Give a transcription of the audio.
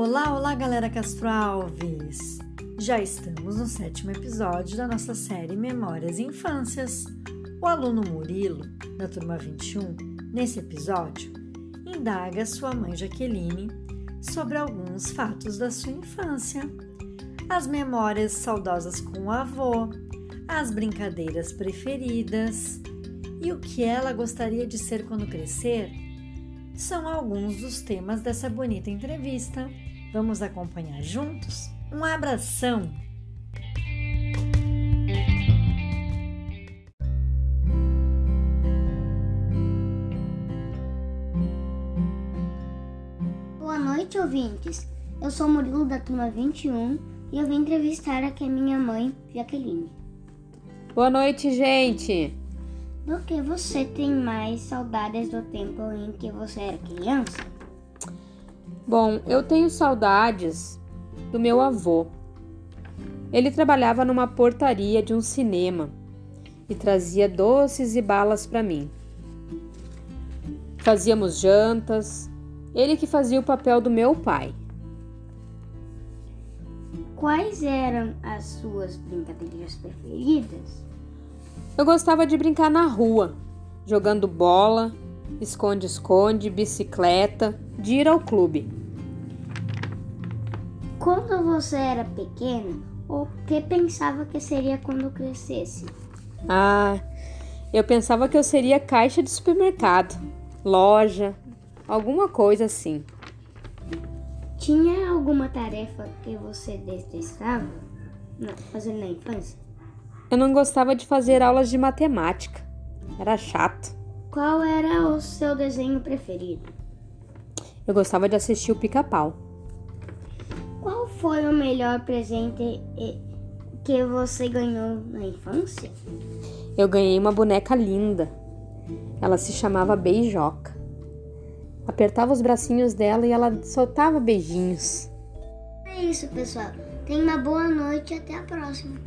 Olá, olá, galera Castro Alves! Já estamos no sétimo episódio da nossa série Memórias e Infâncias. O aluno Murilo, da turma 21, nesse episódio, indaga sua mãe Jaqueline sobre alguns fatos da sua infância. As memórias saudosas com o avô, as brincadeiras preferidas e o que ela gostaria de ser quando crescer são alguns dos temas dessa bonita entrevista. Vamos acompanhar juntos? Um abração! Boa noite, ouvintes. Eu sou Murilo da turma 21 e eu vim entrevistar aqui a minha mãe, Jaqueline. Boa noite, gente! Do que você tem mais saudades do tempo em que você era criança? Bom, eu tenho saudades do meu avô. Ele trabalhava numa portaria de um cinema e trazia doces e balas para mim. Fazíamos jantas, ele que fazia o papel do meu pai. Quais eram as suas brincadeiras preferidas? Eu gostava de brincar na rua, jogando bola, esconde-esconde, bicicleta, de ir ao clube. Quando você era pequeno, o que pensava que seria quando crescesse? Ah, eu pensava que eu seria caixa de supermercado, loja, alguma coisa assim. Tinha alguma tarefa que você detestava fazendo na infância? Eu não gostava de fazer aulas de matemática. Era chato. Qual era o seu desenho preferido? Eu gostava de assistir o pica-pau. Qual foi o melhor presente que você ganhou na infância? Eu ganhei uma boneca linda. Ela se chamava Beijoca. Apertava os bracinhos dela e ela soltava beijinhos. É isso, pessoal. Tenha uma boa noite e até a próxima.